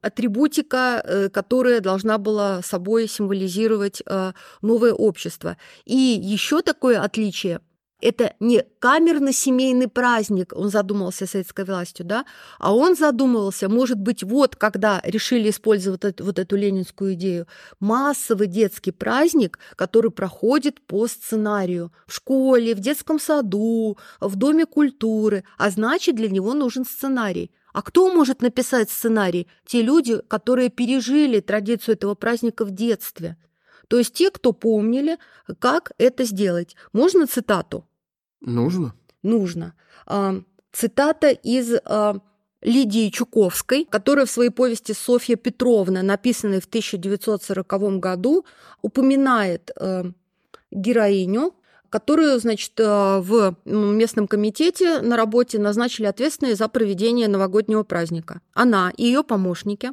атрибутика, э, которая должна была собой символизировать э, новое общество. И еще такое отличие это не камерно-семейный праздник, он задумался советской властью, да, а он задумывался, может быть, вот когда решили использовать вот эту ленинскую идею, массовый детский праздник, который проходит по сценарию в школе, в детском саду, в доме культуры, а значит, для него нужен сценарий. А кто может написать сценарий? Те люди, которые пережили традицию этого праздника в детстве. То есть те, кто помнили, как это сделать. Можно цитату? Нужно. Нужно. А, цитата из а, Лидии Чуковской, которая в своей повести «Софья Петровна», написанной в 1940 году, упоминает а, героиню, которую, значит, э, в местном комитете на работе назначили ответственной за проведение новогоднего праздника. Она и ее помощники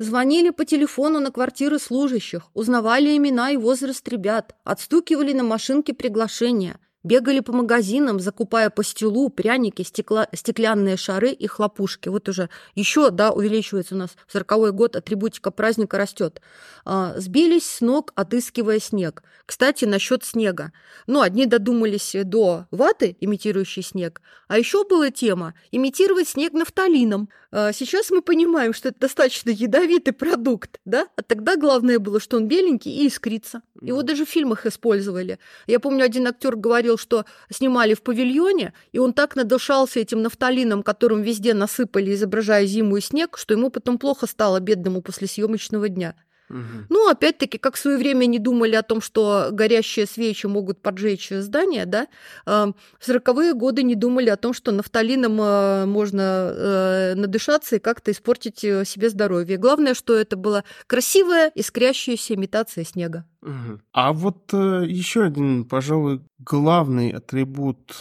звонили по телефону на квартиры служащих, узнавали имена и возраст ребят, отстукивали на машинке приглашения – Бегали по магазинам, закупая пастилу, пряники, стекла, стеклянные шары и хлопушки. Вот уже еще, да, увеличивается у нас в 40 год, атрибутика праздника растет. А, сбились с ног, отыскивая снег. Кстати, насчет снега. Ну, одни додумались до ваты, имитирующей снег, а еще была тема имитировать снег нафталином. А, сейчас мы понимаем, что это достаточно ядовитый продукт, да? А тогда главное было, что он беленький и искрится. Его даже в фильмах использовали. Я помню, один актер говорил, говорил, что снимали в павильоне, и он так надышался этим нафталином, которым везде насыпали, изображая зиму и снег, что ему потом плохо стало бедному после съемочного дня. Угу. Ну, опять-таки, как в свое время не думали о том, что горящие свечи могут поджечь здание, да, в сороковые годы не думали о том, что нафталином э, можно э, надышаться и как-то испортить э, себе здоровье. Главное, что это была красивая, искрящаяся имитация снега. Угу. А вот еще один, пожалуй, главный атрибут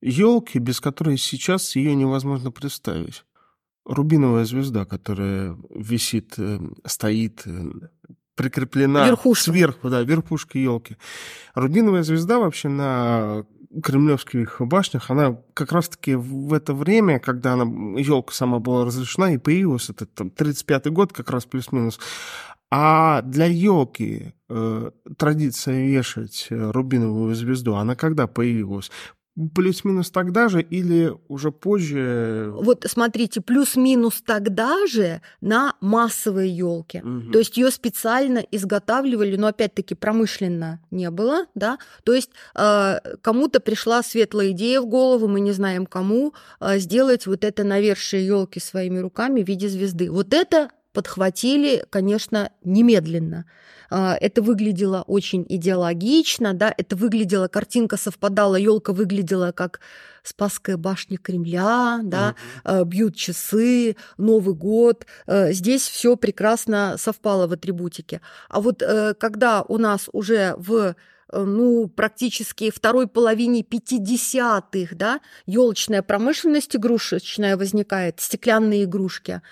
елки, без которой сейчас ее невозможно представить рубиновая звезда, которая висит, э, стоит, э, прикреплена Верхушка. сверху, да, верхушка елки. Рубиновая звезда вообще на кремлевских башнях, она как раз-таки в это время, когда она, елка сама была разрешена и появилась, это там 35-й год как раз плюс-минус, а для елки э, традиция вешать рубиновую звезду, она когда появилась? Плюс-минус тогда же или уже позже? Вот смотрите, плюс-минус тогда же на массовые елки. Мгм. То есть ее специально изготавливали, но опять-таки промышленно не было, да. То есть э, кому-то пришла светлая идея в голову, мы не знаем кому, э, сделать вот это навершие елки своими руками в виде звезды. Вот это подхватили, конечно, немедленно. А, Это выглядело очень идеологично, да, это выглядело, картинка совпадала, елка выглядела как Спасская башня Кремля, да, э, бьют часы, Новый год. Э, Здесь все прекрасно совпало в атрибутике. А вот э, когда у нас уже в э, ну, практически второй половине 50-х, да, елочная промышленность игрушечная возникает, стеклянные игрушки,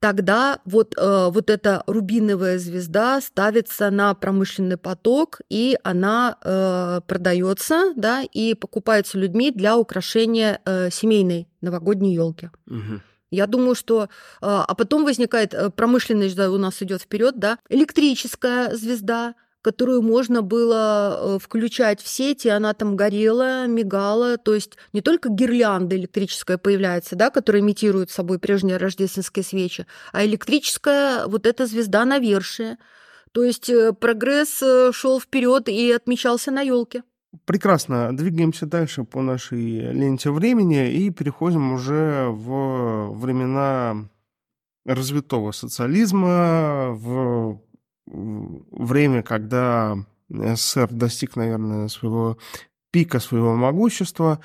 тогда вот, э, вот эта рубиновая звезда ставится на промышленный поток, и она э, продается, да, и покупается людьми для украшения э, семейной новогодней елки. Мгм. Я думаю, что... э, А потом возникает э, промышленность, да, у нас идет вперед, да, электрическая звезда, которую можно было э, включать в сеть, и она там горела, мигала. То есть не только гирлянда электрическая появляется, да, которая имитирует собой прежние рождественские свечи, а электрическая вот эта звезда навершие. То есть э, прогресс шел вперед и отмечался на елке. Прекрасно. Двигаемся дальше по нашей ленте времени и переходим уже в времена развитого социализма, в время, когда СССР достиг, наверное, своего пика своего могущества.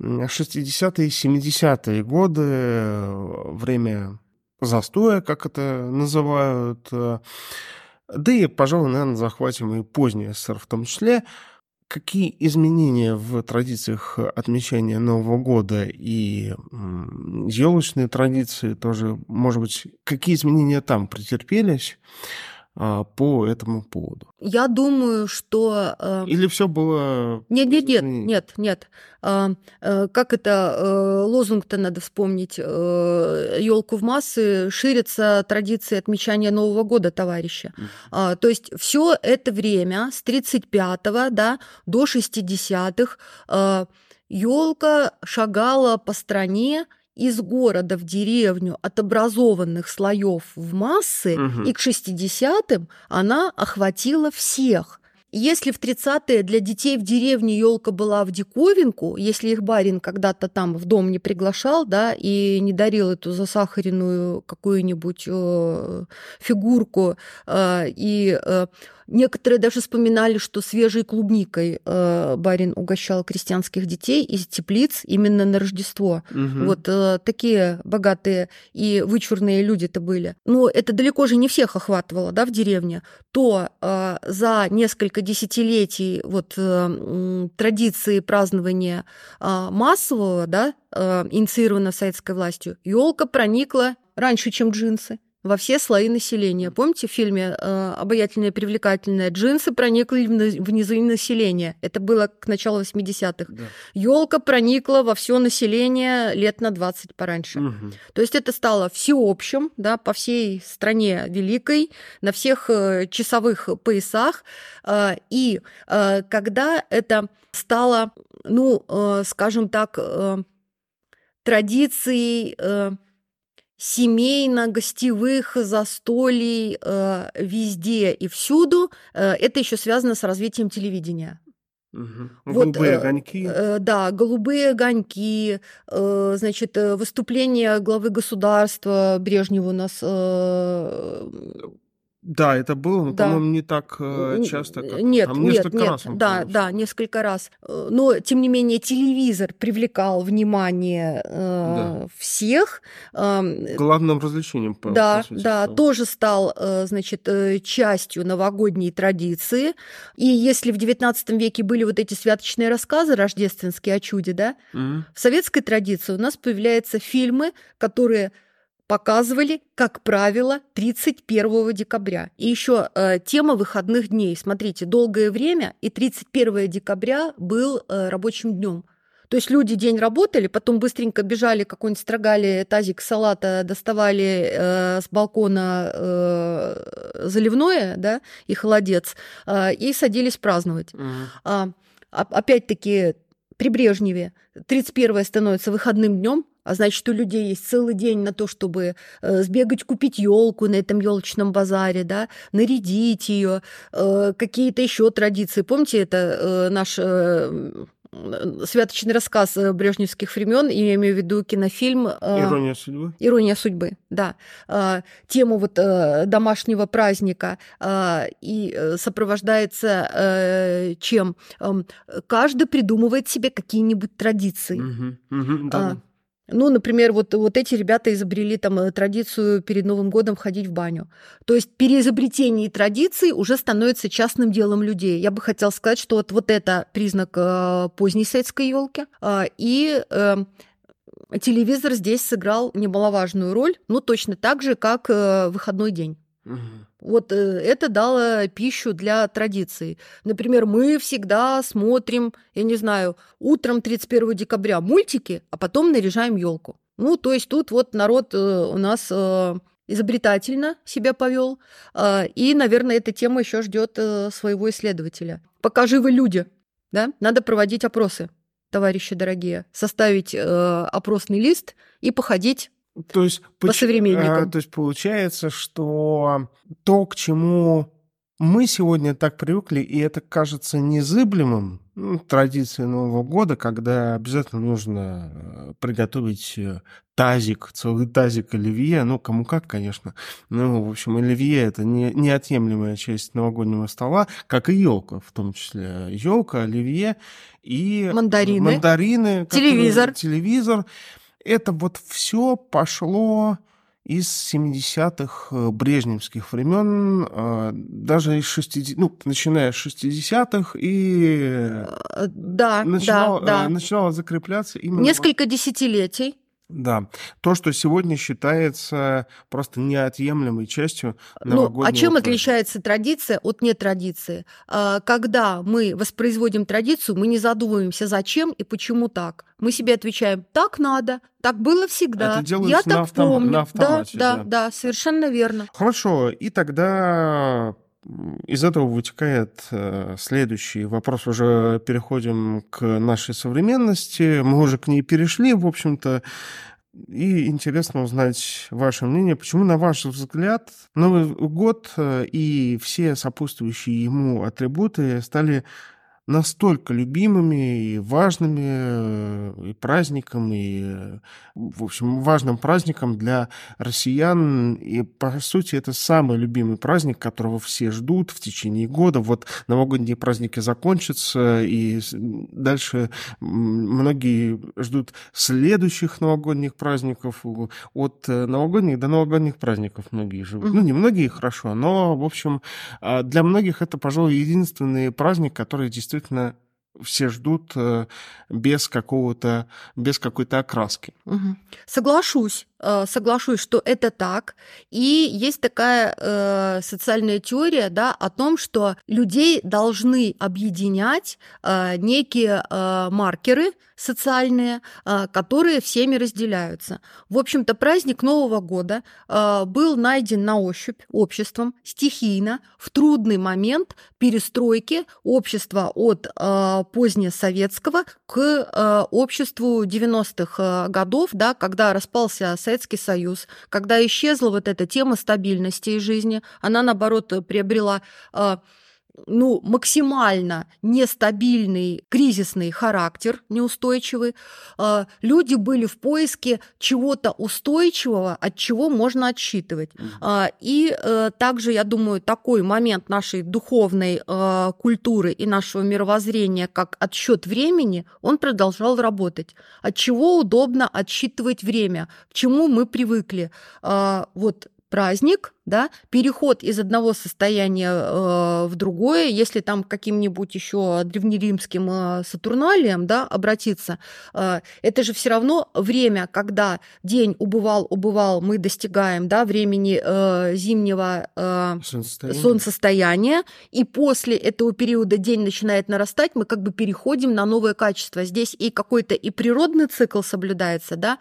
60-е, 70-е годы, время застоя, как это называют. Да и, пожалуй, наверное, захватим и поздний СССР в том числе. Какие изменения в традициях отмечания Нового года и елочные традиции тоже, может быть, какие изменения там претерпелись а, по этому поводу? Я думаю, что... Э... Или все было... Нет, нет, нет, нет, нет. А, э, как это э, лозунг-то надо вспомнить? Елку в массы ширится традиции отмечания Нового года, товарища. А, то есть все это время с 35-го да, до 60-х елка шагала по стране из города в деревню от образованных слоев в массы, Мгм. и к 60-м она охватила всех. Если в 30-е для детей в деревне елка была в диковинку, если их барин когда-то там в дом не приглашал, да, и не дарил эту засахаренную какую-нибудь э, фигурку, э, и э, некоторые даже вспоминали, что свежей клубникой э, барин угощал крестьянских детей из теплиц именно на Рождество. Мгм. Вот э, такие богатые и вычурные люди-то были. Но это далеко же не всех охватывало, да, в деревне. То э, за несколько десятилетий вот э, традиции празднования э, массового, да, э, инициировано советской властью, елка проникла раньше, чем джинсы во все слои населения. Помните в фильме э, «Обаятельная и привлекательная» джинсы проникли в на- в низы населения. Это было к началу 80-х. Да. Елка проникла во все население лет на 20 пораньше. Мгм. То есть это стало всеобщим, да, по всей стране великой, на всех э, часовых поясах. Э, И э, когда это стало, ну, э, скажем так, э, традицией э, семейно-гостевых застолий э, везде и всюду, э, это еще связано с развитием телевидения. Мгм. Вот, Голубые э, огоньки. Э, Да, голубые огоньки, э, значит, э, выступление главы государства Брежнева у нас. Э, Да, это было, но, да. по-моему, не так э, часто, как нет, там нет, несколько нет, раз. он да, да, несколько раз. Э, Но тем не менее телевизор привлекал внимание э, Да. всех. Главным развлечением, по, Да, по сути, да, стало. тоже стал, э, значит, э, частью новогодней традиции. И если в XIX веке были вот эти святочные рассказы рождественские о чуде, да, Мгм. в советской традиции у нас появляются фильмы, которые показывали, как правило, 31 декабря. И еще э, тема выходных дней. Смотрите, долгое время и 31 декабря был э, рабочим днем. То есть люди день работали, потом быстренько бежали, какой-нибудь строгали тазик салата, доставали э, с балкона э, заливное, да, и холодец, э, и садились праздновать. Мгм. А, опять-таки при Брежневе 31 становится выходным днем, а значит, у людей есть целый день на то, чтобы э, сбегать купить елку на этом елочном базаре, да, нарядить ее, э, какие-то еще традиции. Помните, это э, наш э, святочный рассказ э, брежневских времен, я имею в виду кинофильм э, «Ирония судьбы». «Ирония судьбы», да. Тему вот домашнего праздника и сопровождается чем? Эм, каждый придумывает себе какие-нибудь традиции. Угу, угу, да. Ну, например, вот, вот эти ребята изобрели там э, традицию перед Новым годом ходить в баню. То есть переизобретение традиций уже становится частным делом людей. Я бы хотела сказать, что вот, вот это признак э, поздней советской елки. Э, и э, телевизор здесь сыграл немаловажную роль, ну, точно так же, как э, выходной день. Угу. Вот э, это дало пищу для традиций. Например, мы всегда смотрим, я не знаю, утром 31 декабря мультики, а потом наряжаем елку. Ну, то есть тут вот народ э, у нас э, изобретательно себя повел, и, наверное, эта тема еще ждет своего исследователя. Пока живы люди, да, надо проводить опросы, товарищи дорогие, составить опросный лист и походить то есть, по современникам. А, то есть получается, что то, к чему мы сегодня так привыкли, и это кажется незыблемым, ну, традиции Нового года, когда обязательно нужно э, приготовить э, тазик, целый тазик оливье, ну, кому как, конечно. Ну, в общем, оливье – это не, неотъемлемая часть новогоднего стола, как и елка, в том числе. Елка, оливье и мандарины, мандарины телевизор. телевизор. Это вот все пошло из 70-х э, брежневских времен, э, даже из 60 ну, начиная с 60-х и э, да, начинало, да, да. начинало закрепляться именно... Несколько десятилетий. Да, то, что сегодня считается просто неотъемлемой частью новогоднего Ну, а чем праздника. отличается традиция от нетрадиции? А, когда мы воспроизводим традицию, мы не задумываемся, зачем и почему так. Мы себе отвечаем, так надо, так было всегда. Это делается Я на так автом- помню. на автомате, да, да. да, да, совершенно верно. Хорошо, и тогда из этого вытекает э, следующий вопрос. Уже переходим к нашей современности. Мы уже к ней перешли, в общем-то. И интересно узнать ваше мнение. Почему, на ваш взгляд, Новый год э, и все сопутствующие ему атрибуты стали настолько любимыми и важными э, и праздником, и, э, в общем, важным праздником для россиян. И, по сути, это самый любимый праздник, которого все ждут в течение года. Вот новогодние праздники закончатся, и дальше многие ждут следующих новогодних праздников. От э, новогодних до новогодних праздников многие живут. Ну, не многие, хорошо, но, в общем, а Для многих это, пожалуй, единственный праздник, который действительно все ждут э, без какого-то, без какой-то окраски. Мгм. Соглашусь, соглашусь, что это так. И есть такая э, социальная теория, да, о том, что людей должны объединять э, некие э, маркеры социальные, э, которые всеми разделяются. В общем-то, праздник Нового года э, был найден на ощупь обществом стихийно в трудный момент перестройки общества от э, позднесоветского к э, обществу 90-х э, годов, да, когда распался Советский Союз, когда исчезла вот эта тема стабильности из жизни, она, наоборот, приобрела э, ну, максимально нестабильный, кризисный характер, неустойчивый. Э, Люди были в поиске чего-то устойчивого, от чего можно отсчитывать. А, И э, также, я думаю, такой момент нашей духовной э, культуры и нашего мировоззрения, как отсчет времени, он продолжал работать. От чего удобно отсчитывать время, к чему мы привыкли. А, Вот праздник, да, переход из одного состояния э, в другое, если там каким-нибудь еще древнеримским э, сатурналиям, да, обратиться, э, это же все равно время, когда день убывал, убывал, мы достигаем, да, времени э, зимнего э, Солнцестояние. солнцестояния, и после этого периода день начинает нарастать, мы как бы переходим на новое качество. Здесь и какой-то и природный цикл соблюдается, да,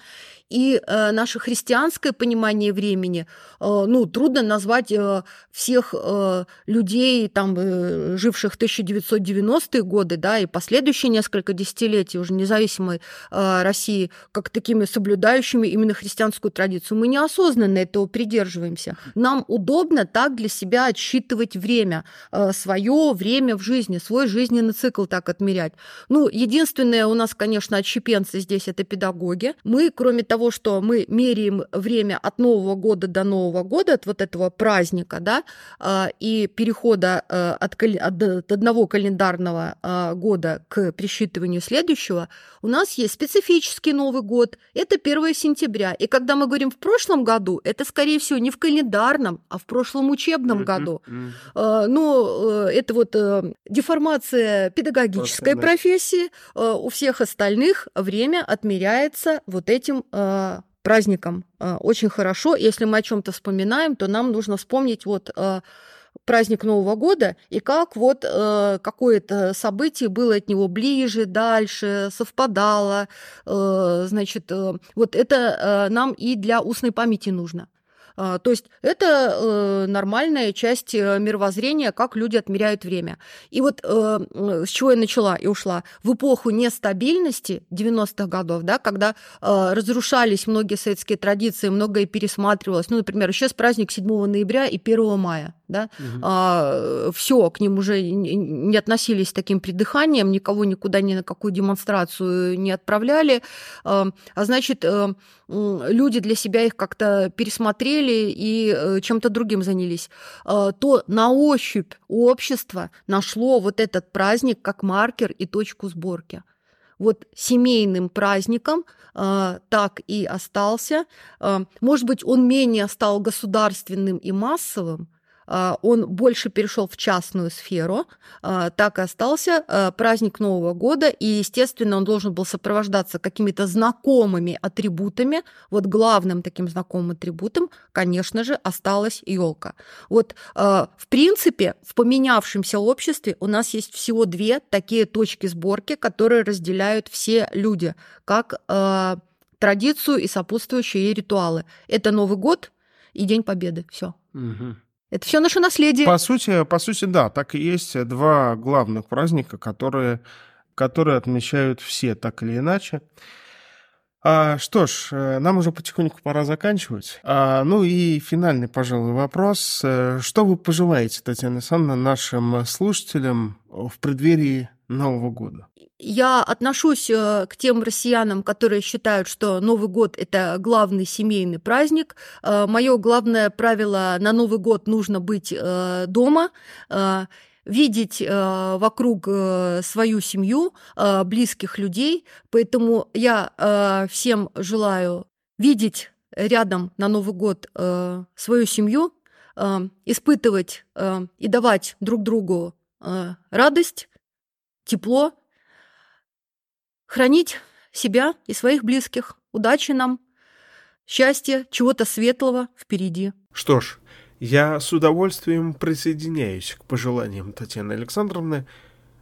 и э, наше христианское понимание времени, э, ну, трудно года назвать э, всех э, людей, там, э, живших в 1990-е годы, да, и последующие несколько десятилетий уже независимой э, России, как такими соблюдающими именно христианскую традицию. Мы неосознанно этого придерживаемся. Нам удобно так для себя отсчитывать время, э, свое время в жизни, свой жизненный цикл так отмерять. Ну, единственное у нас, конечно, отщепенцы здесь это педагоги. Мы, кроме того, что мы меряем время от Нового года до Нового года, от вот этого праздника, да, а, и перехода э, от, от одного календарного а, года к присчитыванию следующего, у нас есть специфический Новый год, это 1 сентября. И когда мы говорим в прошлом году, это, скорее всего, не в календарном, а в прошлом учебном году. А, Но ну, э, это вот э, деформация педагогической профессии. У всех остальных время отмеряется вот этим праздником э, очень хорошо. Если мы о чем-то вспоминаем, то нам нужно вспомнить вот э, праздник Нового года и как вот э, какое-то событие было от него ближе, дальше, совпадало. Значит, вот это нам и для устной памяти нужно. А, то есть это э, нормальная часть э, мировоззрения, как люди отмеряют время. И вот э, с чего я начала и ушла. В эпоху нестабильности 90-х годов, да, когда разрушались многие советские традиции, многое пересматривалось. Ну, например, сейчас праздник 7 ноября и 1 мая да, угу. а, все, к ним уже не относились с таким придыханием, никого никуда ни на какую демонстрацию не отправляли, а, а значит, э, люди для себя их как-то пересмотрели и э, чем-то другим занялись, а, то на ощупь общество нашло вот этот праздник как маркер и точку сборки вот семейным праздником э, так и остался. Э, может быть, он менее стал государственным и массовым, он больше перешел в частную сферу, а, так и остался а, праздник Нового года, и, естественно, он должен был сопровождаться какими-то знакомыми атрибутами. Вот главным таким знакомым атрибутом, конечно же, осталась елка. Вот, в принципе, в поменявшемся обществе у нас есть всего две такие точки сборки, которые разделяют все люди, как традицию и сопутствующие ей ритуалы. Это Новый год и День Победы. Все. Угу. Это все наше наследие. По сути, по сути, да, так и есть два главных праздника, которые, которые отмечают все так или иначе. А, что ж, э, нам уже потихоньку пора заканчивать. А, ну и финальный, пожалуй, вопрос. Э, что вы пожелаете, Татьяна Александровна, нашим слушателям в преддверии Нового года? Я отношусь э, к тем россиянам, которые считают, что Новый год – это главный семейный праздник. Мое главное правило – на Новый год нужно быть дома, видеть вокруг свою семью, близких людей. Поэтому я всем желаю видеть рядом на Новый год свою семью, испытывать и давать друг другу радость, тепло, хранить себя и своих близких. Удачи нам, счастья, чего-то светлого впереди. Что ж, я с удовольствием присоединяюсь к пожеланиям Татьяны Александровны.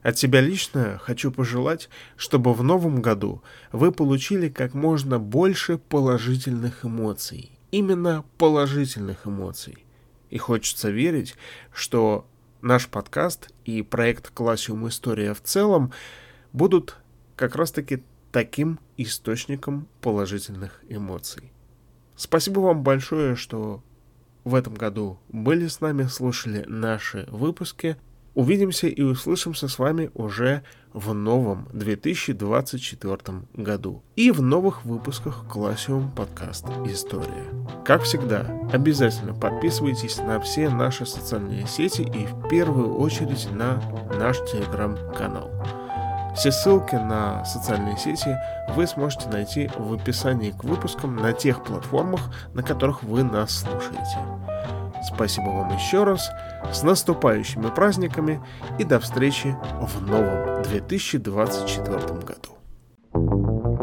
От себя лично хочу пожелать, чтобы в новом году вы получили как можно больше положительных эмоций. Именно положительных эмоций. И хочется верить, что наш подкаст и проект Классиум История в целом будут как раз-таки таким источником положительных эмоций. Спасибо вам большое, что в этом году были с нами, слушали наши выпуски. Увидимся и услышимся с вами уже в новом 2024 году и в новых выпусках Классиум подкаст История. Как всегда, обязательно подписывайтесь на все наши социальные сети и в первую очередь на наш телеграм-канал. Все ссылки на социальные сети вы сможете найти в описании к выпускам на тех платформах, на которых вы нас слушаете. Спасибо вам еще раз, с наступающими праздниками и до встречи в новом 2024 году.